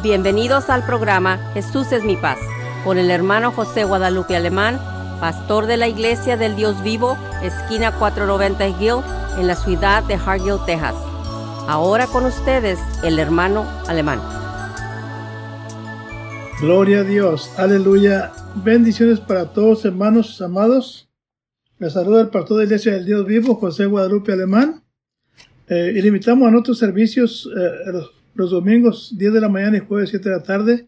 Bienvenidos al programa Jesús es mi paz con el hermano José Guadalupe Alemán, pastor de la Iglesia del Dios Vivo, esquina 490 Hill, en la ciudad de Hargill, Texas. Ahora con ustedes el hermano Alemán. Gloria a Dios, aleluya. Bendiciones para todos hermanos amados. Les saluda el pastor de la Iglesia del Dios Vivo, José Guadalupe Alemán. Eh, y le invitamos a nuestros servicios eh, los los domingos 10 de la mañana y jueves 7 de la tarde.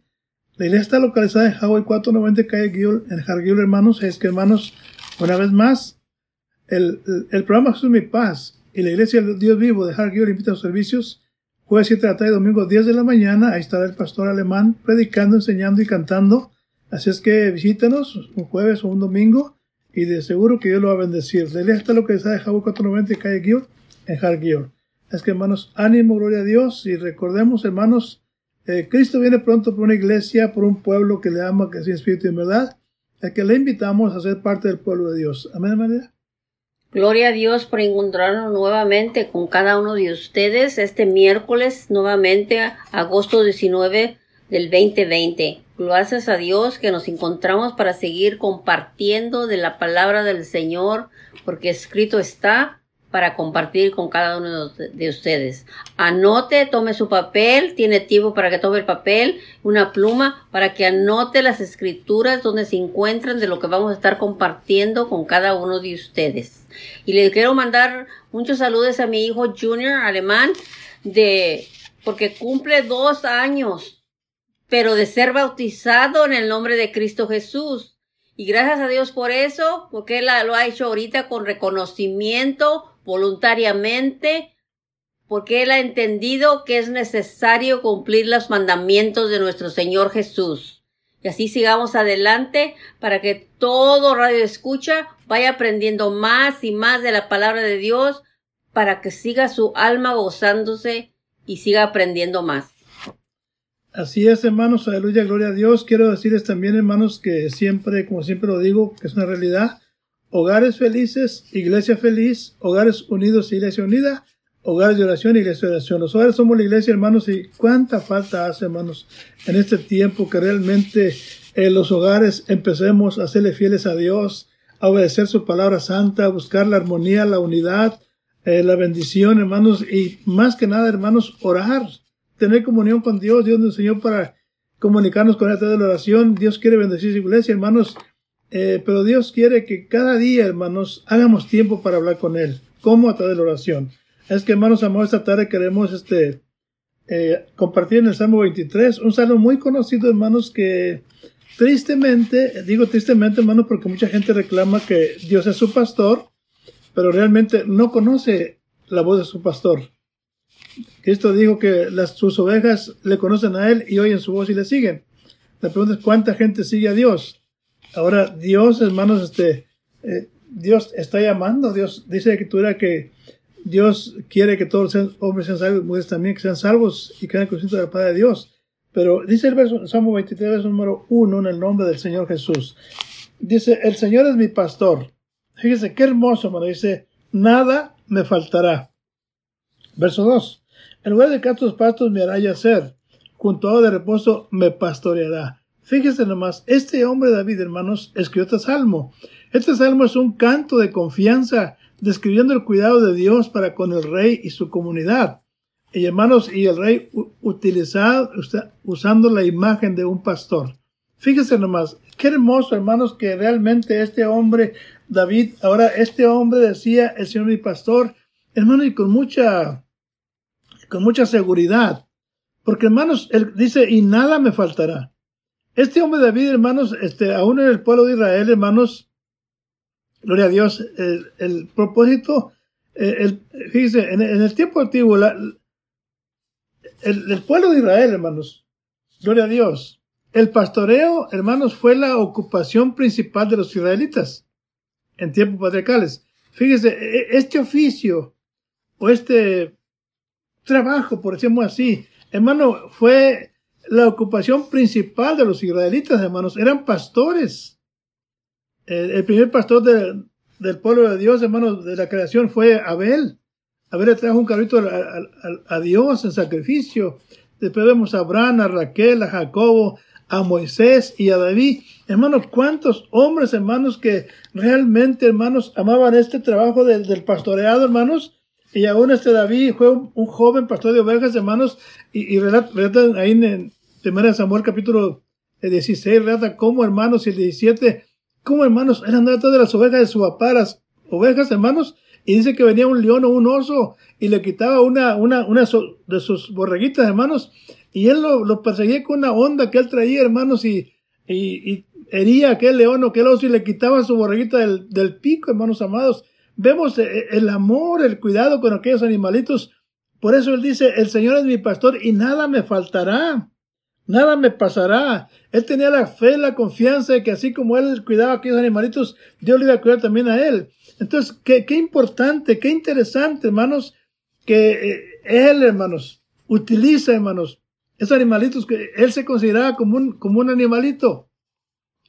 La iglesia está localizada en Hawaii 490 calle Gill, en Hargill, hermanos. Es que, hermanos, una vez más, el, el, programa Jesús Mi Paz y la iglesia del Dios Vivo de Hargill invita a los servicios jueves 7 de la tarde y domingo 10 de la mañana. Ahí estará el pastor alemán predicando, enseñando y cantando. Así es que visítanos un jueves o un domingo y de seguro que Dios lo va a bendecir. La iglesia está localizada en Hawaii 490 calle Gill, en Hargill. Es que hermanos, ánimo, gloria a Dios y recordemos hermanos, eh, Cristo viene pronto por una iglesia, por un pueblo que le ama, que es espíritu en verdad, a que le invitamos a ser parte del pueblo de Dios. Amén, María. Gloria a Dios por encontrarnos nuevamente con cada uno de ustedes este miércoles, nuevamente agosto 19 del 2020. Gracias a Dios que nos encontramos para seguir compartiendo de la palabra del Señor, porque escrito está, para compartir con cada uno de ustedes. Anote, tome su papel, tiene tiempo para que tome el papel, una pluma, para que anote las escrituras donde se encuentran de lo que vamos a estar compartiendo con cada uno de ustedes. Y le quiero mandar muchos saludos a mi hijo Junior alemán de, porque cumple dos años, pero de ser bautizado en el nombre de Cristo Jesús. Y gracias a Dios por eso, porque él lo ha hecho ahorita con reconocimiento, voluntariamente porque Él ha entendido que es necesario cumplir los mandamientos de nuestro Señor Jesús. Y así sigamos adelante para que todo radio escucha vaya aprendiendo más y más de la palabra de Dios para que siga su alma gozándose y siga aprendiendo más. Así es, hermanos, aleluya, gloria a Dios. Quiero decirles también, hermanos, que siempre, como siempre lo digo, que es una realidad, hogares felices, iglesia feliz, hogares unidos, iglesia unida, hogares de oración, iglesia de oración. Los hogares somos la iglesia, hermanos, y cuánta falta hace, hermanos, en este tiempo que realmente en los hogares empecemos a serle fieles a Dios, a obedecer su palabra santa, a buscar la armonía, la unidad, eh, la bendición, hermanos, y más que nada, hermanos, orar, tener comunión con Dios. Dios nos enseñó para comunicarnos con él a través de la oración. Dios quiere bendecir su iglesia, hermanos. Eh, pero Dios quiere que cada día, hermanos, hagamos tiempo para hablar con Él. ¿Cómo? A través de la oración. Es que, hermanos, amor, esta tarde queremos este, eh, compartir en el Salmo 23, un salmo muy conocido, hermanos, que tristemente, digo tristemente, hermanos, porque mucha gente reclama que Dios es su pastor, pero realmente no conoce la voz de su pastor. Cristo dijo que las, sus ovejas le conocen a Él y oyen su voz y le siguen. La pregunta es cuánta gente sigue a Dios. Ahora, Dios, hermanos, este, eh, Dios está llamando, Dios dice la escritura que Dios quiere que todos los hombres sean salvos, mujeres también que sean salvos y que hagan conscientes de la paz de Dios. Pero dice el verso, Salmo 23, verso número 1, en el nombre del Señor Jesús. Dice, el Señor es mi pastor. Fíjese, qué hermoso, hermano. Dice, nada me faltará. Verso 2. En lugar de cantos pastos me hará yacer. Junto a agua de reposo me pastoreará. Fíjese nomás, este hombre David, hermanos, escribió este salmo. Este salmo es un canto de confianza, describiendo el cuidado de Dios para con el rey y su comunidad. Y hermanos, y el rey utilizado, usando la imagen de un pastor. Fíjese nomás, qué hermoso, hermanos, que realmente este hombre, David, ahora este hombre decía, el Señor mi pastor, hermano, y con mucha, con mucha seguridad. Porque hermanos, él dice, y nada me faltará. Este hombre David, hermanos, este, aún en el pueblo de Israel, hermanos, gloria a Dios, el, propósito, eh, el, en, el tiempo antiguo, el, el pueblo de Israel, hermanos, gloria a Dios, el pastoreo, hermanos, fue la ocupación principal de los israelitas en tiempos patriarcales. Fíjense, e, e, este oficio o este trabajo, por decirlo así, hermano, fue la ocupación principal de los israelitas, hermanos, eran pastores. El, primer pastor del pueblo de Dios, hermanos, de la creación fue Abel. Abel le trajo un cabrito a, Dios en sacrificio. después vemos a Abraham, a Raquel, a Jacobo, a Moisés y a David. Hermanos, cuántos hombres, hermanos, que realmente, hermanos, amaban este trabajo del, pastoreado, hermanos. Y aún este David fue un, joven pastor de ovejas, hermanos, y, y relata, ahí en, 1 Samuel capítulo 16, relata cómo, hermanos, y el 17, cómo, hermanos, eran de las ovejas de su papá, las ovejas, hermanos, y dice que venía un león o un oso y le quitaba una, una, una de sus borreguitas, hermanos, y él lo, perseguía con una onda que él traía, hermanos, y, y, hería a aquel león o aquel oso y le quitaba su borreguita del, del pico, hermanos amados. Vemos eh, el amor, el cuidado con aquellos animalitos. Por eso él dice, el Señor es mi pastor y nada me faltará. Nada me pasará. Él tenía la fe, la confianza de que así como él cuidaba a aquellos animalitos, Dios le iba a cuidar también a él. Entonces, qué, qué importante, qué interesante, hermanos, que eh, él, hermanos, utiliza, hermanos, esos animalitos que él se consideraba como un, como un animalito,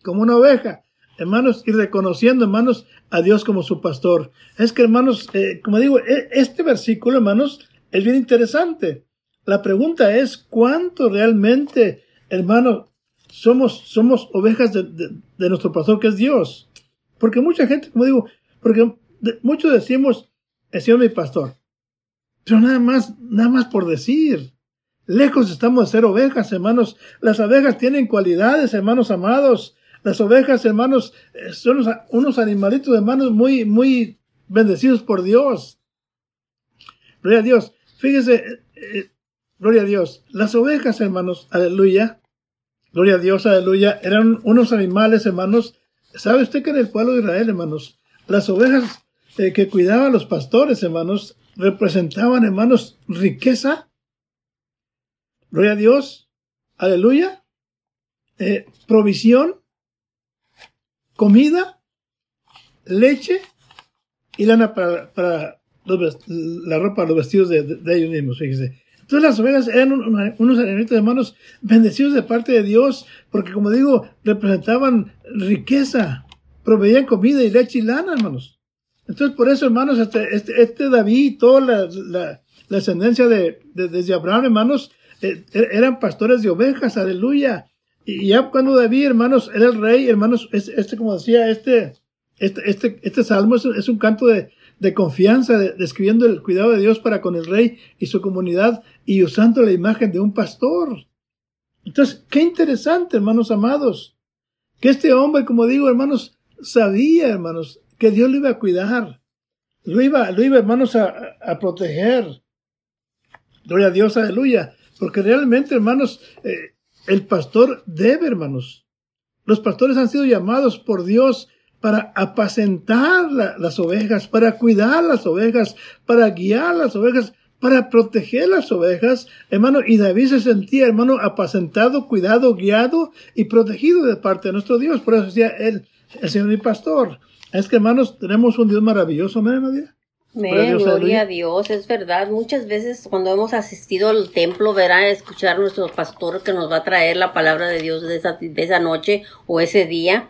como una oveja, hermanos, y reconociendo, hermanos, a Dios como su pastor. Es que, hermanos, eh, como digo, e, este versículo, hermanos, es bien interesante. La pregunta es, ¿cuánto realmente, hermanos, somos, somos ovejas de, de nuestro pastor que es Dios? Porque mucha gente, como digo, porque muchos decimos, el Señor mi pastor. Pero nada más, nada más por decir. Lejos estamos de ser ovejas, hermanos. Las ovejas tienen cualidades, hermanos amados. Las ovejas, hermanos, eh, son unos animalitos, hermanos, muy, muy bendecidos por Dios. Gloria a Dios. Fíjese, eh, eh, gloria a Dios. Las ovejas, hermanos, aleluya. Gloria a Dios, aleluya. Eran unos animales, hermanos. ¿Sabe usted que en el pueblo de Israel, hermanos, las ovejas que cuidaban los pastores, hermanos, representaban, hermanos, riqueza. Gloria a Dios. Aleluya. Provisión. Comida. Leche. Y lana para, para la ropa, los vestidos de, ellos mismos, fíjese. Entonces las ovejas eran unos animalitos hermanos bendecidos de parte de Dios, porque como digo, representaban riqueza, proveían comida y leche y lana, hermanos. Entonces, por eso, hermanos, este, este, este David y toda la, la, descendencia de, desde Abraham, hermanos, eh, er, eran pastores de ovejas, aleluya. Y ya cuando David, hermanos, era el rey, hermanos, este, como decía, este, este, este, este salmo es, un canto de, de confianza, describiendo el cuidado de Dios para con el rey y su comunidad y usando la imagen de un pastor. Entonces, qué interesante, hermanos amados, que este hombre, como digo, hermanos, sabía, hermanos, que Dios lo iba a cuidar. Lo iba, lo iba hermanos, a, a proteger. Gloria a Dios, aleluya. Porque realmente, hermanos, eh, el pastor debe, hermanos. Los pastores han sido llamados por Dios para apacentar las ovejas, para cuidar las ovejas, para guiar las ovejas, para proteger las ovejas, hermano. Y David se sentía, hermano, apacentado, cuidado, guiado y protegido de parte de nuestro Dios. Por eso decía él, el Señor mi pastor. Es que hermanos, tenemos un Dios maravilloso, ¿amén, Amén, gloria a Dios, es verdad. Muchas veces cuando hemos asistido al templo, verán escuchar a nuestro pastor que nos va a traer la palabra de Dios de esa, de esa noche o ese día.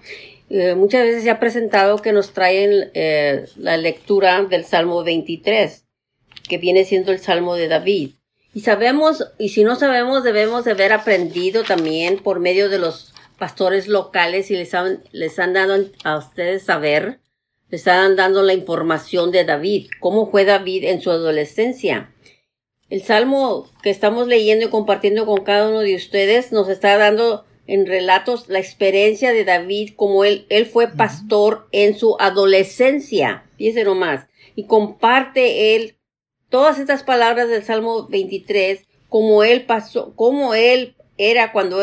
Eh, muchas veces se ha presentado que nos traen eh, la lectura del Salmo 23, que viene siendo el Salmo de David. Y sabemos, y si no sabemos, debemos de haber aprendido también por medio de los pastores locales y les han, les han dado a ustedes saber, están dando la información de David, cómo fue David en su adolescencia. El salmo que estamos leyendo y compartiendo con cada uno de ustedes nos está dando en relatos la experiencia de David como él, él fue pastor en su adolescencia. Fíjense nomás. Y comparte él todas estas palabras del Salmo 23 como él pasó, como él era cuando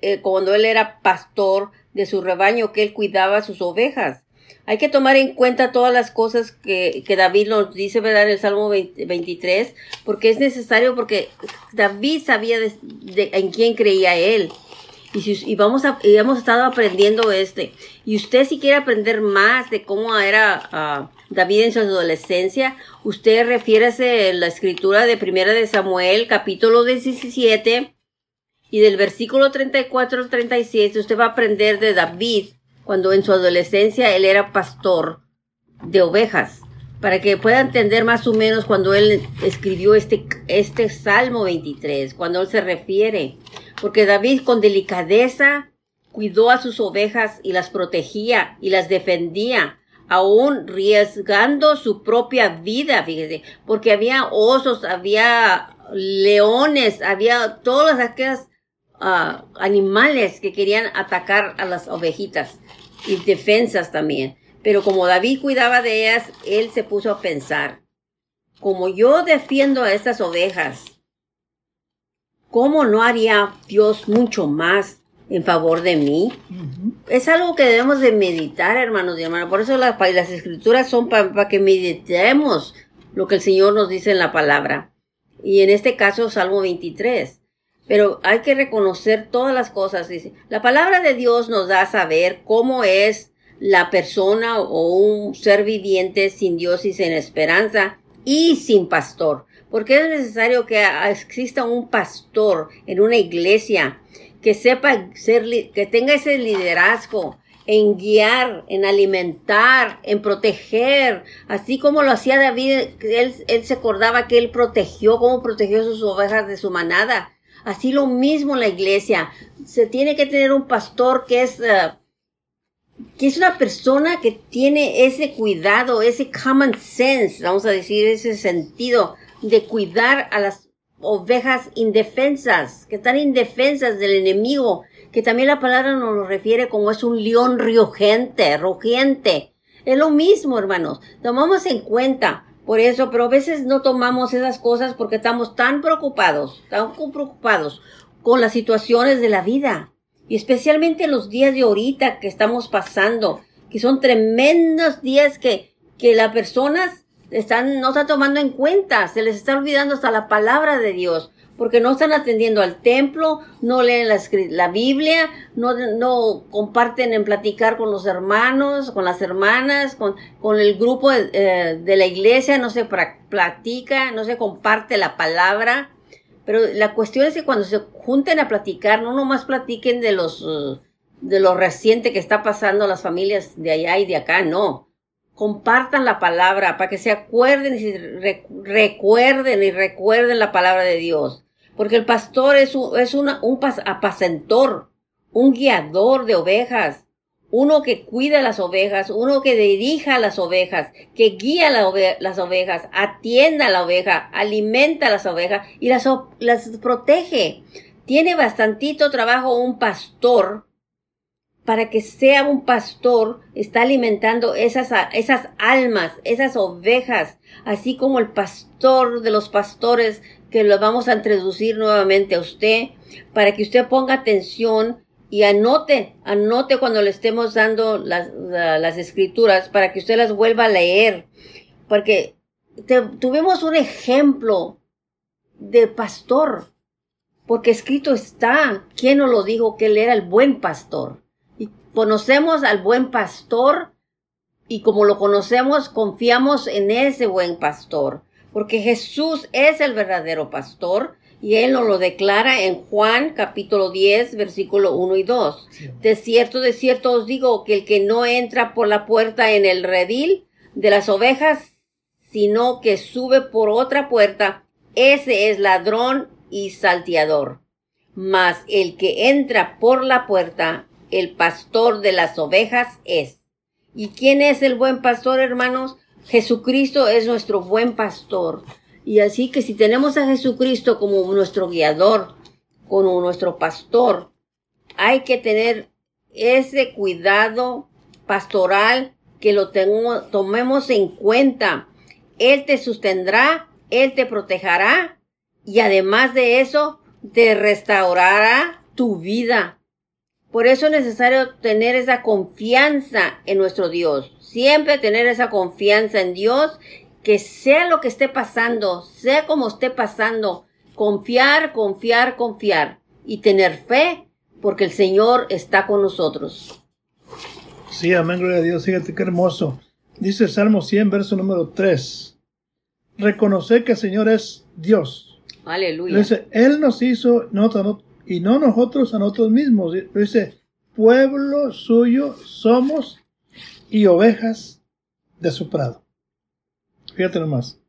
eh, cuando él era pastor de su rebaño, que él cuidaba sus ovejas. Hay que tomar en cuenta todas las cosas que, que David nos dice, ¿verdad? En el Salmo 23, porque es necesario, porque David sabía de, en quién creía él. Y, si, vamos a, y hemos estado aprendiendo este. Y usted si quiere aprender más de cómo era uh, David en su adolescencia, usted refiérase en la escritura de Primera de Samuel, capítulo 17, y del versículo 34 al 37 usted va a aprender de David cuando en su adolescencia él era pastor de ovejas. para que pueda entender más o menos cuando él escribió este, este Salmo 23, cuando él se refiere. Porque David con delicadeza cuidó a sus ovejas y las protegía y las defendía, aún riesgando su propia vida, fíjese, porque había osos, había leones, había todas aquellas uh, animales que querían atacar a las ovejitas y defensas también. Pero como David cuidaba de ellas, él se puso a pensar, como yo defiendo a estas ovejas, ¿cómo no haría Dios mucho más en favor de mí? Es algo que debemos de meditar, hermanos y hermanas. Por eso las, las escrituras son para que meditemos lo que el Señor nos dice en la palabra. Y en este caso, Salmo 23. Pero hay que reconocer todas las cosas. Dice, la palabra de Dios nos da a saber cómo es la persona o un ser viviente sin Dios y sin esperanza y sin pastor. Porque es necesario que exista un pastor en una iglesia que sepa ser, que tenga ese liderazgo en guiar, en alimentar, en proteger, así como lo hacía David, él, él se acordaba que él protegió, cómo protegió sus ovejas de su manada. Así lo mismo en la iglesia. Se tiene que tener un pastor que es, eh, que es una persona que tiene ese cuidado, ese common sense, vamos a decir, ese sentido de cuidar a las ovejas indefensas, que están indefensas del enemigo, que también la palabra nos lo refiere como es un león rugiente, rugiente. Es lo mismo, hermanos. Tomamos en cuenta por eso, pero a veces no tomamos esas cosas porque estamos tan preocupados, tan preocupados con las situaciones de la vida. Y especialmente en los días de ahorita que estamos pasando, que son tremendos días que, que las personas están, no están tomando en cuenta, se les está olvidando hasta la palabra de Dios porque no están atendiendo al templo, no leen la, la Biblia, no, no, comparten en platicar con los hermanos, con las hermanas, con, con el grupo de, eh, la iglesia, no se platica, no se comparte la palabra. Pero la cuestión es que cuando se junten a platicar, no nomás platiquen de los, uh, de lo reciente que está pasando las familias de allá y de acá, no. Compartan la palabra para que se acuerden y recuerden y recuerden la palabra de Dios porque el pastor es un, es un apacentor, un guiador de ovejas, uno que cuida las ovejas, uno que dirija las ovejas, que guía las ovejas, atienda a la oveja, alimenta a las ovejas y las, las protege. Tiene bastantito trabajo un pastor para que sea un pastor, está alimentando esas, esas almas, esas ovejas, así como el pastor de los pastores que lo vamos a introducir nuevamente a usted para que usted ponga atención y anote, anote cuando le estemos dando las, las escrituras para que usted las vuelva a leer. Porque tuvimos un ejemplo de pastor, porque escrito está, ¿quién nos lo dijo? Que él era el buen pastor. Y conocemos al buen pastor y como lo conocemos, confiamos en ese buen pastor porque Jesús es el verdadero pastor y él nos lo declara en Juan capítulo 10 versículo 1 y 2. De cierto, de cierto os digo que el que no entra por la puerta en el redil de las ovejas, sino que sube por otra puerta, ese es ladrón y salteador. Mas el que entra por la puerta, el pastor de las ovejas es. ¿Y quién es el buen pastor, hermanos? Jesucristo es nuestro buen pastor. Y así que si tenemos a Jesucristo como nuestro guiador, como nuestro pastor, hay que tener ese cuidado pastoral que lo tomemos en cuenta. Él te sostendrá, Él te protegerá y además de eso, te restaurará tu vida. Por eso es necesario tener esa confianza en nuestro Dios siempre tener esa confianza en Dios, que sea lo que esté pasando, sea como esté pasando, confiar, confiar, confiar y tener fe, porque el Señor está con nosotros. Sí, amén, gloria a Dios, fíjate qué hermoso. Dice el Salmo 100, verso número 3. Reconocer que el Señor es Dios. Aleluya. Dice, Él nos hizo y no nosotros a nosotros mismos. Dice, pueblo suyo somos y ovejas de su prado. Fíjate nomás.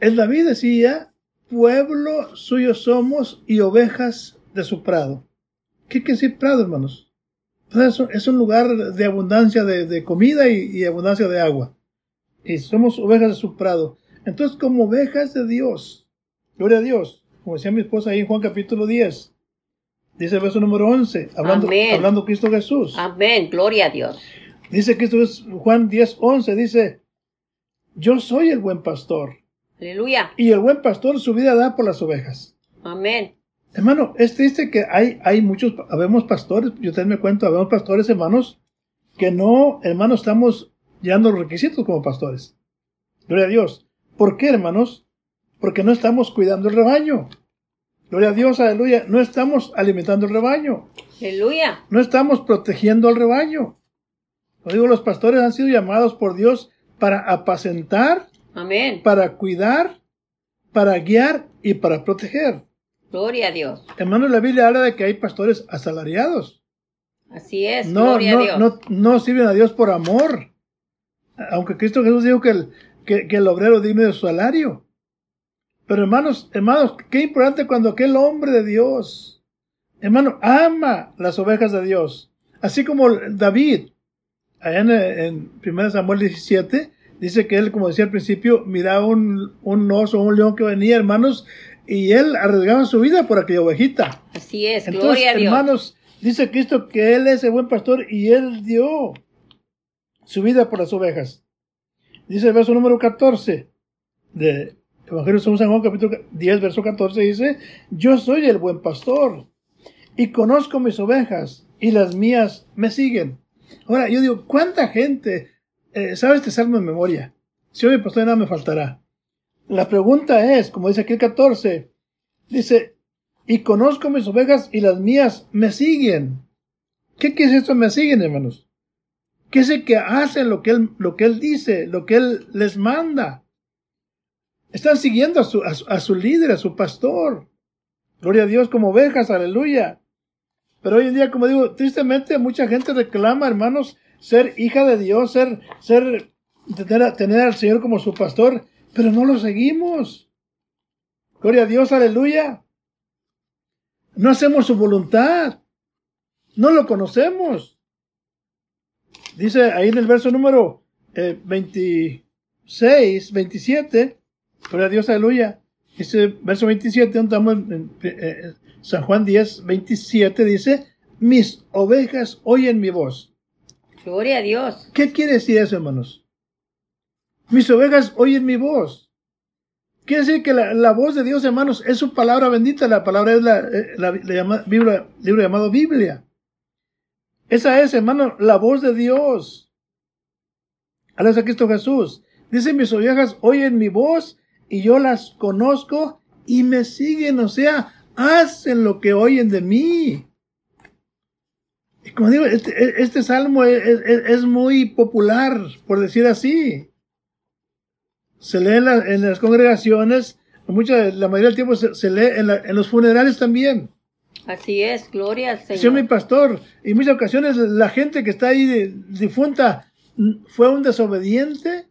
El David decía, pueblo suyo somos y ovejas de su prado. ¿Qué quiere decir prado, hermanos? es un lugar de abundancia de, comida y, abundancia de agua. Y somos ovejas de su prado. Entonces, como ovejas de Dios, gloria a Dios, como decía mi esposa ahí en Juan capítulo 10, dice el verso número 11, hablando, hablando Cristo Jesús. Amén, gloria a Dios. Dice Cristo Juan 10, 11, dice, yo soy el buen pastor. Aleluya. Y el buen pastor su vida da por las ovejas. Amén. Hermano, es triste que hay, hay muchos, habemos pastores, yo también me cuento, habemos pastores, hermanos, que no, hermano, estamos llenando los requisitos como pastores. Gloria a Dios. ¿Por qué, hermanos? Porque no estamos cuidando el rebaño. Gloria a Dios, aleluya. No estamos alimentando el rebaño. Aleluya. No estamos protegiendo al rebaño. Lo digo, los pastores han sido llamados por Dios para apacentar, Amén. para cuidar, para guiar y para proteger. Gloria a Dios. Hermano, la Biblia habla de que hay pastores asalariados. Así es, no, gloria no, a Dios. No, no sirven a Dios por amor. Aunque Cristo Jesús dijo que el, que, el obrero digno de su salario. Pero hermanos, hermanos, qué importante cuando aquel hombre de Dios, hermano, ama las ovejas de Dios. Así como David, allá en, en 1 Samuel 17, dice que él, como decía al principio, miraba un, un oso, un león que venía, hermanos, y él arriesgaba su vida por aquella ovejita. Así es, Entonces, gloria a Dios. hermanos, dice Cristo que él es el buen pastor y él dio su vida por las ovejas. Dice el verso número 14 de Evangelio de San Juan, capítulo 10, verso 14, dice, yo soy el buen pastor y conozco mis ovejas y las mías me siguen. Ahora, yo digo, ¿cuánta gente eh, sabe este salmo en memoria? Si hoy pastor nada me faltará. La pregunta es, como dice aquí el 14, dice, y conozco mis ovejas y las mías me siguen. ¿Qué quiere decir esto? Me siguen, hermanos. ¿Qué es que hacen lo que él, lo que él dice, lo que él les manda? Están siguiendo a su, a su líder, a su pastor. Gloria a Dios como ovejas, aleluya. Pero hoy en día, como digo, tristemente mucha gente reclama, hermanos, ser hija de Dios, ser, ser, tener, tener al Señor como su pastor, pero no lo seguimos. Gloria a Dios, aleluya. No hacemos su voluntad. No lo conocemos. Dice ahí en el verso número 26, eh, 27, gloria a Dios, aleluya. Dice verso 27, donde estamos en, eh, San Juan 10, 27, dice, mis ovejas oyen mi voz. Gloria a Dios. ¿Qué quiere decir eso, hermanos? Mis ovejas oyen mi voz. Quiere decir que la, voz de Dios, hermanos, es su palabra bendita. La palabra es la, eh, la, libro llamado Biblia. Esa es, hermano, la voz de Dios. Alabanza a Cristo Jesús. Dice, mis ovejas oyen mi voz y yo las conozco y me siguen, o sea, hacen lo que oyen de mí. Y como digo, este, este salmo es, muy popular, por decir así se lee en, las congregaciones, mucha, la mayoría del tiempo se, lee en, los funerales también. Así es, gloria al Señor. Señor mi pastor, y muchas ocasiones la gente que está ahí difunta fue un desobediente,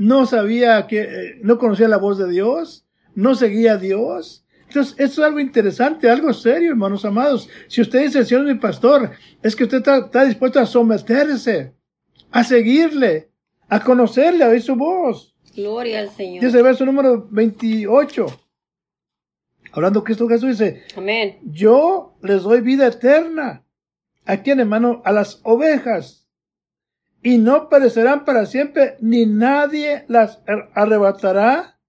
no sabía que, eh, no conocía la voz de Dios, no seguía a Dios. Entonces, esto es algo interesante, algo serio, hermanos amados. Si usted dice, Señor mi pastor, es que usted está, está dispuesto a someterse, a seguirle, a conocerle, a oír su voz. Gloria al Señor. Dice el verso número 28. Hablando Cristo Jesús dice, Amén. Yo les doy vida eterna. ¿A quién, hermano? A las ovejas. Y no perecerán para siempre, ni nadie las arrebatará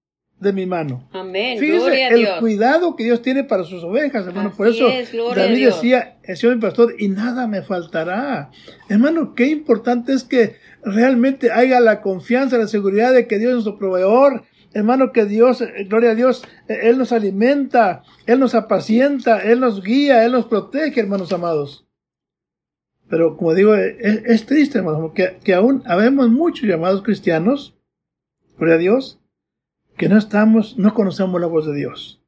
de mi mano. Amén. Fíjese el cuidado que Dios tiene para sus ovejas, hermano. Por eso David decía, el Señor mi pastor, y nada me faltará. Hermano, qué importante es que realmente haya la confianza, la seguridad de que Dios es nuestro proveedor. Hermano, que Dios, eh, gloria a Dios, eh, Él nos alimenta, Él nos apacienta, Él nos guía, Él nos protege, hermanos amados. Pero como digo, eh, es, triste, hermano, que, que aún habemos muchos llamados cristianos, gloria a Dios, que no estamos, no conocemos la voz de Dios.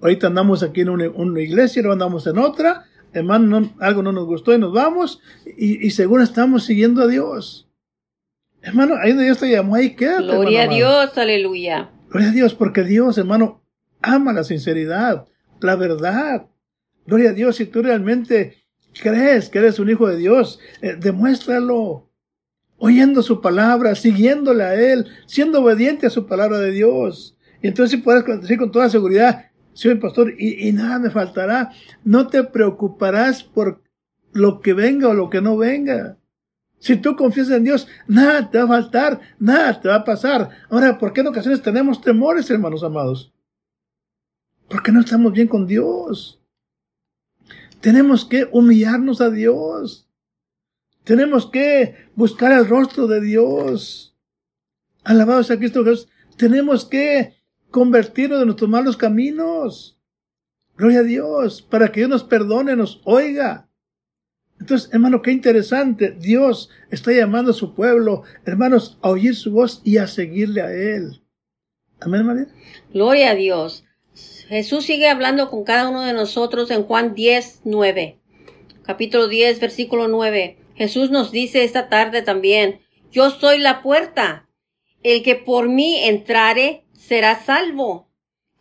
Ahorita andamos aquí en una, iglesia, luego andamos en otra, hermano, algo no nos gustó y nos vamos, y, según estamos siguiendo a Dios. Hermano, ahí donde Dios te llamó, ahí quédate. Gloria a hermano Dios, aleluya. Gloria a Dios, porque Dios, hermano, ama la sinceridad, la verdad. Gloria a Dios, si tú realmente crees que eres un hijo de Dios, eh, demuéstralo. Oyendo su palabra, siguiéndole a Él, siendo obediente a su palabra de Dios. Y entonces puedes decir con toda seguridad, soy pastor y, y nada me faltará. No te preocuparás por lo que venga o lo que no venga. Si tú confías en Dios, nada te va a faltar, nada te va a pasar. Ahora, ¿por qué en ocasiones tenemos temores, hermanos amados? Porque no estamos bien con Dios. Tenemos que humillarnos a Dios. Tenemos que buscar el rostro de Dios. Alabado sea Cristo Jesús. Tenemos que convertirnos de nuestros malos caminos. Gloria a Dios, para que Dios nos perdone, nos oiga. Entonces, hermano, qué interesante. Dios está llamando a su pueblo, hermanos, a oír su voz y a seguirle a Él. Amén, María. Gloria a Dios. Jesús sigue hablando con cada uno de nosotros en Juan 10, 9. Capítulo 10, versículo 9. Jesús nos dice esta tarde también, yo soy la puerta. El que por mí entrare será salvo.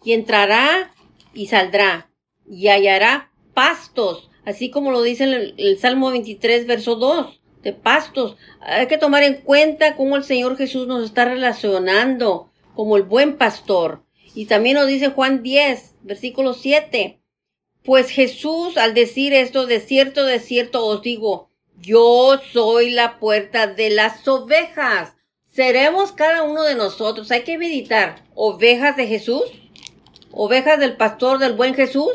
Y entrará y saldrá y hallará pastos, así como lo dice el, el Salmo 23, verso 2, de pastos. Hay que tomar en cuenta cómo el Señor Jesús nos está relacionando como el buen pastor. Y también nos dice Juan 10, versículo 7. Pues Jesús al decir esto, de cierto, de cierto os digo, yo soy la puerta de las ovejas. Seremos cada uno de nosotros. Hay que meditar. ¿Ovejas de Jesús? ¿Ovejas del pastor del buen Jesús?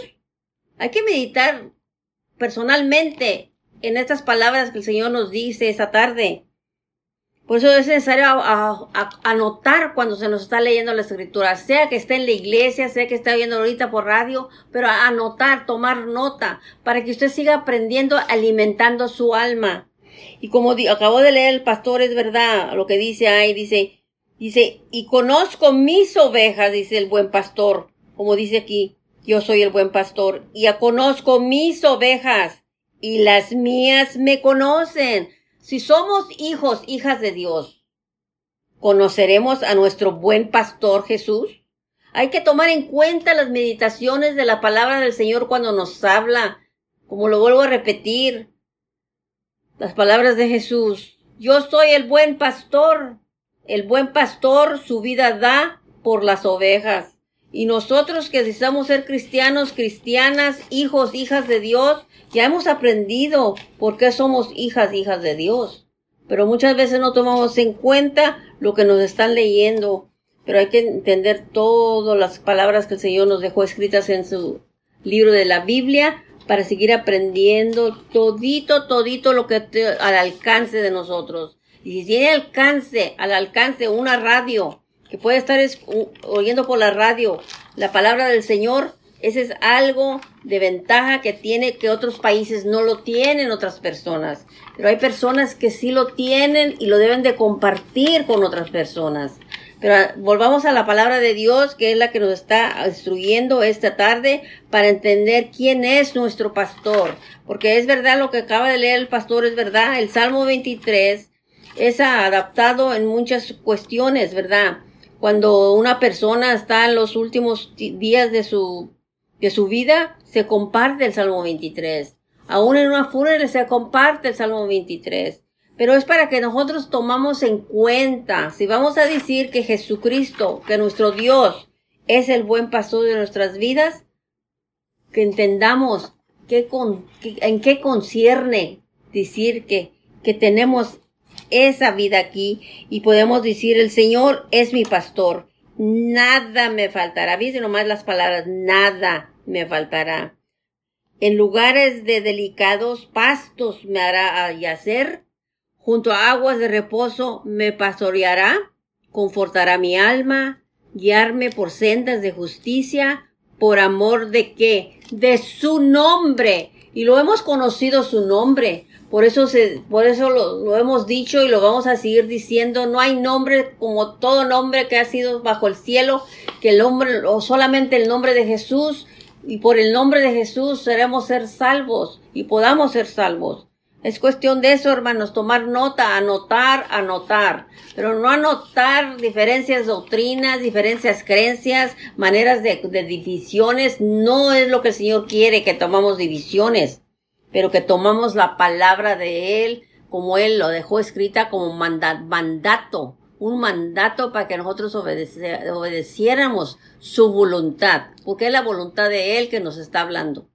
Hay que meditar personalmente en estas palabras que el Señor nos dice esta tarde. Por eso es necesario anotar cuando se nos está leyendo la escritura, sea que esté en la iglesia, sea que esté viendo ahorita por radio, pero anotar, tomar nota, para que usted siga aprendiendo, alimentando su alma. Y como acabo de leer el pastor, es verdad lo que dice ahí, dice, dice, y conozco mis ovejas, dice el buen pastor, como dice aquí, yo soy el buen pastor, y conozco mis ovejas, y las mías me conocen. Si somos hijos, hijas de Dios, ¿conoceremos a nuestro buen pastor Jesús? Hay que tomar en cuenta las meditaciones de la palabra del Señor cuando nos habla, como lo vuelvo a repetir, las palabras de Jesús. Yo soy el buen pastor. El buen pastor su vida da por las ovejas. Y nosotros que deseamos ser cristianos, cristianas, hijos, hijas de Dios, ya hemos aprendido por qué somos hijas, hijas de Dios. Pero muchas veces no tomamos en cuenta lo que nos están leyendo. Pero hay que entender todas las palabras que el Señor nos dejó escritas en su libro de la Biblia para seguir aprendiendo todito, todito lo que al alcance de nosotros. Y si tiene alcance, al alcance una radio, que puede estar oyendo por la radio la palabra del Señor, ese es algo de ventaja que tiene que otros países no lo tienen otras personas. Pero hay personas que sí lo tienen y lo deben de compartir con otras personas. Pero volvamos a la palabra de Dios, que es la que nos está instruyendo esta tarde para entender quién es nuestro pastor. Porque es verdad lo que acaba de leer el pastor, es verdad. El Salmo 23 es adaptado en muchas cuestiones, ¿verdad? Cuando una persona está en los últimos días de su, de su vida, se comparte el Salmo 23. Aún en una fúnebre se comparte el Salmo 23 pero es para que nosotros tomamos en cuenta, si vamos a decir que Jesucristo, que nuestro Dios es el buen pastor de nuestras vidas, que entendamos qué con, en qué concierne decir que, que tenemos esa vida aquí y podemos decir el Señor es mi pastor, nada me faltará. Viste nomás las palabras, nada me faltará. En lugares de delicados pastos me hará yacer Junto a aguas de reposo me pastoreará, confortará mi alma, guiarme por sendas de justicia, por amor de qué? De su nombre. Y lo hemos conocido su nombre. Por eso, se, por eso lo, lo, hemos dicho y lo vamos a seguir diciendo. No hay nombre como todo nombre que ha sido bajo el cielo, que el nombre, o solamente el nombre de Jesús. Y por el nombre de Jesús seremos ser salvos y podamos ser salvos. Es cuestión de eso, hermanos, tomar nota, anotar, anotar, pero no anotar diferencias doctrinas, diferencias creencias, maneras de, divisiones. No es lo que el Señor quiere, que tomamos divisiones, pero que tomamos la palabra de Él, como Él lo dejó escrita como mandato, un mandato para que nosotros obedeciéramos su voluntad, porque es la voluntad de Él que nos está hablando.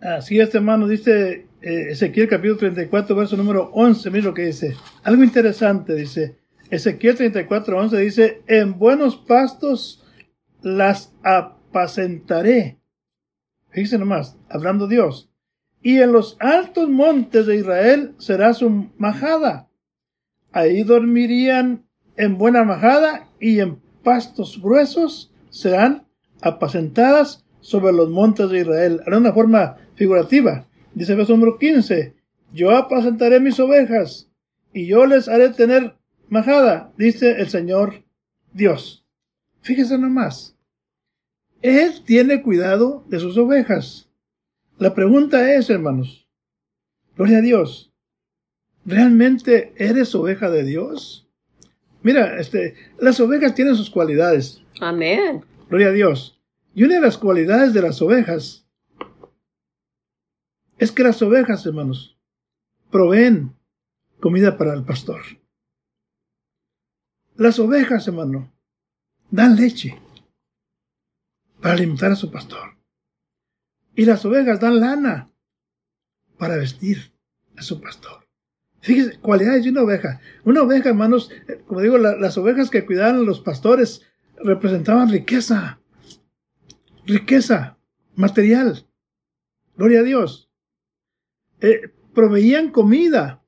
Así es, hermano, dice eh, Ezequiel capítulo 34, verso número 11, mira lo que dice. Algo interesante, dice. Ezequiel 34, 11 dice, en buenos pastos las apacentaré. Fíjense nomás, hablando Dios. Y en los altos montes de Israel será su majada. Ahí dormirían en buena majada y en pastos gruesos serán apacentadas sobre los montes de Israel. Era una forma figurativa. Dice el verso número 15, yo apacentaré mis ovejas y yo les haré tener majada, dice el Señor Dios. Fíjese nomás. Él tiene cuidado de sus ovejas. La pregunta es, hermanos, gloria a Dios, ¿realmente eres oveja de Dios? Mira, este, las ovejas tienen sus cualidades. Amén. Gloria a Dios. Y una de las cualidades de las ovejas es que las ovejas, hermanos, proveen comida para el pastor. Las ovejas, hermano, dan leche para alimentar a su pastor. Y las ovejas dan lana para vestir a su pastor. Fíjese, cualidades de una oveja. Una oveja, hermanos, eh, como digo, las ovejas que cuidaban los pastores representaban riqueza. Riqueza material. Gloria a Dios. Eh, proveían comida.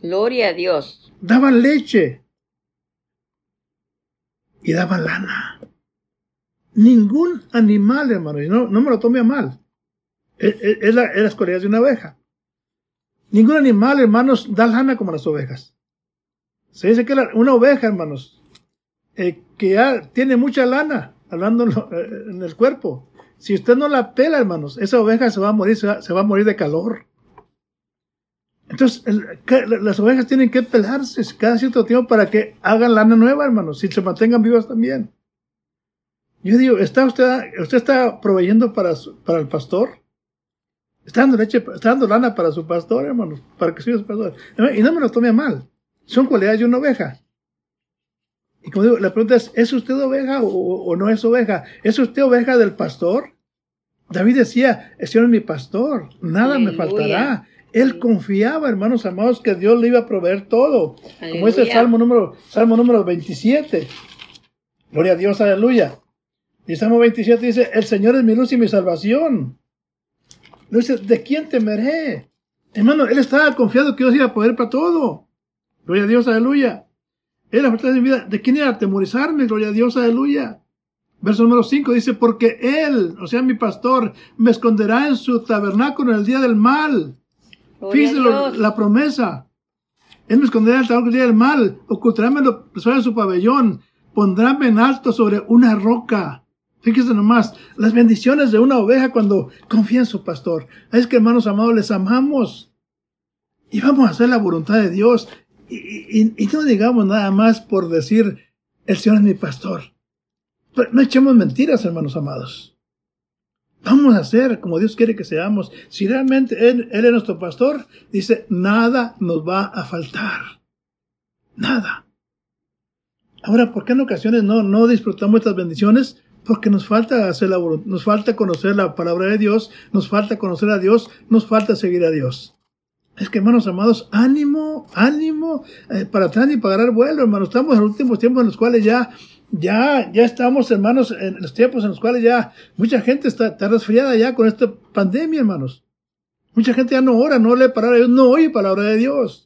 Gloria a Dios. Daban leche. Y daban lana. Ningún animal, hermano, y no, me lo tome a mal. Es, la, las cualidades de una oveja. Ningún animal, hermanos, da lana como las ovejas. Se dice que una oveja, hermanos, eh, que ya tiene mucha lana, hablando en, el cuerpo. Si usted no la pela, hermanos, esa oveja se va a morir, se va a morir de calor. Entonces, las ovejas tienen que pelarse cada cierto tiempo para que hagan lana nueva, hermanos, si se mantengan vivas también. Yo digo, ¿está usted, usted está proveyendo para, para el pastor? Está dando leche, está dando lana para su pastor, hermanos, para que siga su pastor. Y no me lo tome mal. Son cualidades de una oveja. Y como digo, la pregunta es, ¿es usted oveja o, no es oveja? ¿Es usted oveja del pastor? David decía, el Señor es mi pastor, nada me faltará. Él confiaba, hermanos amados, que Dios le iba a proveer todo. Como es el Salmo número, Salmo número 27. Gloria a Dios, aleluya. Y el Salmo 27 dice, el Señor es mi luz y mi salvación. Dice, ¿de quién temeré? Hermano, él estaba confiado que Dios iba a poder para todo. Gloria a Dios, aleluya. Él la fortaleza de mi vida. ¿De quién iba a temorizarme? Gloria a Dios, aleluya. Verso número 5 dice, porque Él, o sea, mi pastor, me esconderá en su tabernáculo en el día del mal. Fíjese la promesa. Él me esconderá el trabajo del mal, ocultaráme sobre su pabellón, pondráme en alto sobre una roca. Fíjese nomás, las bendiciones de una oveja cuando confía en su pastor. Es que hermanos amados, les amamos. Y vamos a hacer la voluntad de Dios. Y, no digamos nada más por decir, el Señor es mi pastor. Pero no echemos mentiras, hermanos amados. Vamos a ser como Dios quiere que seamos. Si realmente Él, es nuestro pastor, dice, nada nos va a faltar. Nada. Ahora, ¿por qué en ocasiones no, no disfrutamos estas bendiciones? Porque nos falta hacer la nos falta conocer la palabra de Dios, nos falta conocer a Dios, nos falta seguir a Dios. Es que, hermanos amados, ánimo, ánimo eh, para atrás para agarrar vuelo, hermanos. Estamos en los últimos tiempos en los cuales ya ya, ya estamos, hermanos, en los tiempos en los cuales ya mucha gente está, está resfriada ya con esta pandemia, hermanos. Mucha gente ya no ora, no lee palabra de Dios, no oye palabra de Dios.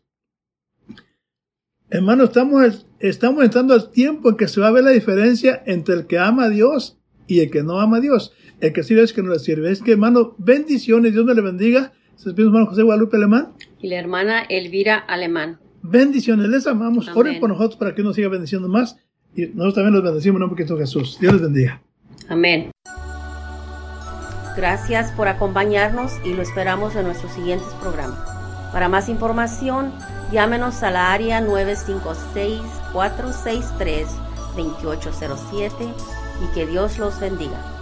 Hermanos, estamos, estamos entrando al tiempo en que se va a ver la diferencia entre el que ama a Dios y el que no ama a Dios. El que sirve es que no le sirve. Es que, hermano, bendiciones, Dios me le bendiga. Se despide hermano José Guadalupe Alemán. Y la hermana Elvira Alemán. Bendiciones, les amamos. Oren por nosotros para que nos siga bendiciendo más. Y nosotros también los bendecimos en nombre de Jesús. Dios les bendiga. Amén. Gracias por acompañarnos y lo esperamos en nuestros siguientes programas. Para más información, llámenos a la área 956-463-2807 y que Dios los bendiga.